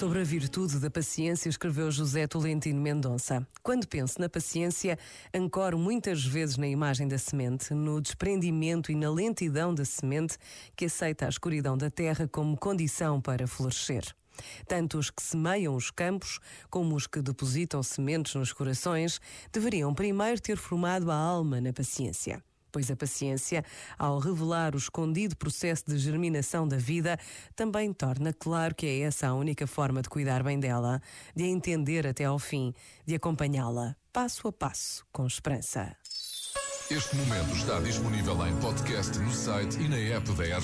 Sobre a virtude da paciência, escreveu José Tolentino Mendonça. Quando penso na paciência, ancoro muitas vezes na imagem da semente, no desprendimento e na lentidão da semente que aceita a escuridão da terra como condição para florescer. Tanto os que semeiam os campos como os que depositam sementes nos corações deveriam primeiro ter formado a alma na paciência pois a paciência, ao revelar o escondido processo de germinação da vida, também torna claro que é essa a única forma de cuidar bem dela, de a entender até ao fim, de acompanhá-la passo a passo, com esperança. Este momento está disponível em podcast no site e na app da.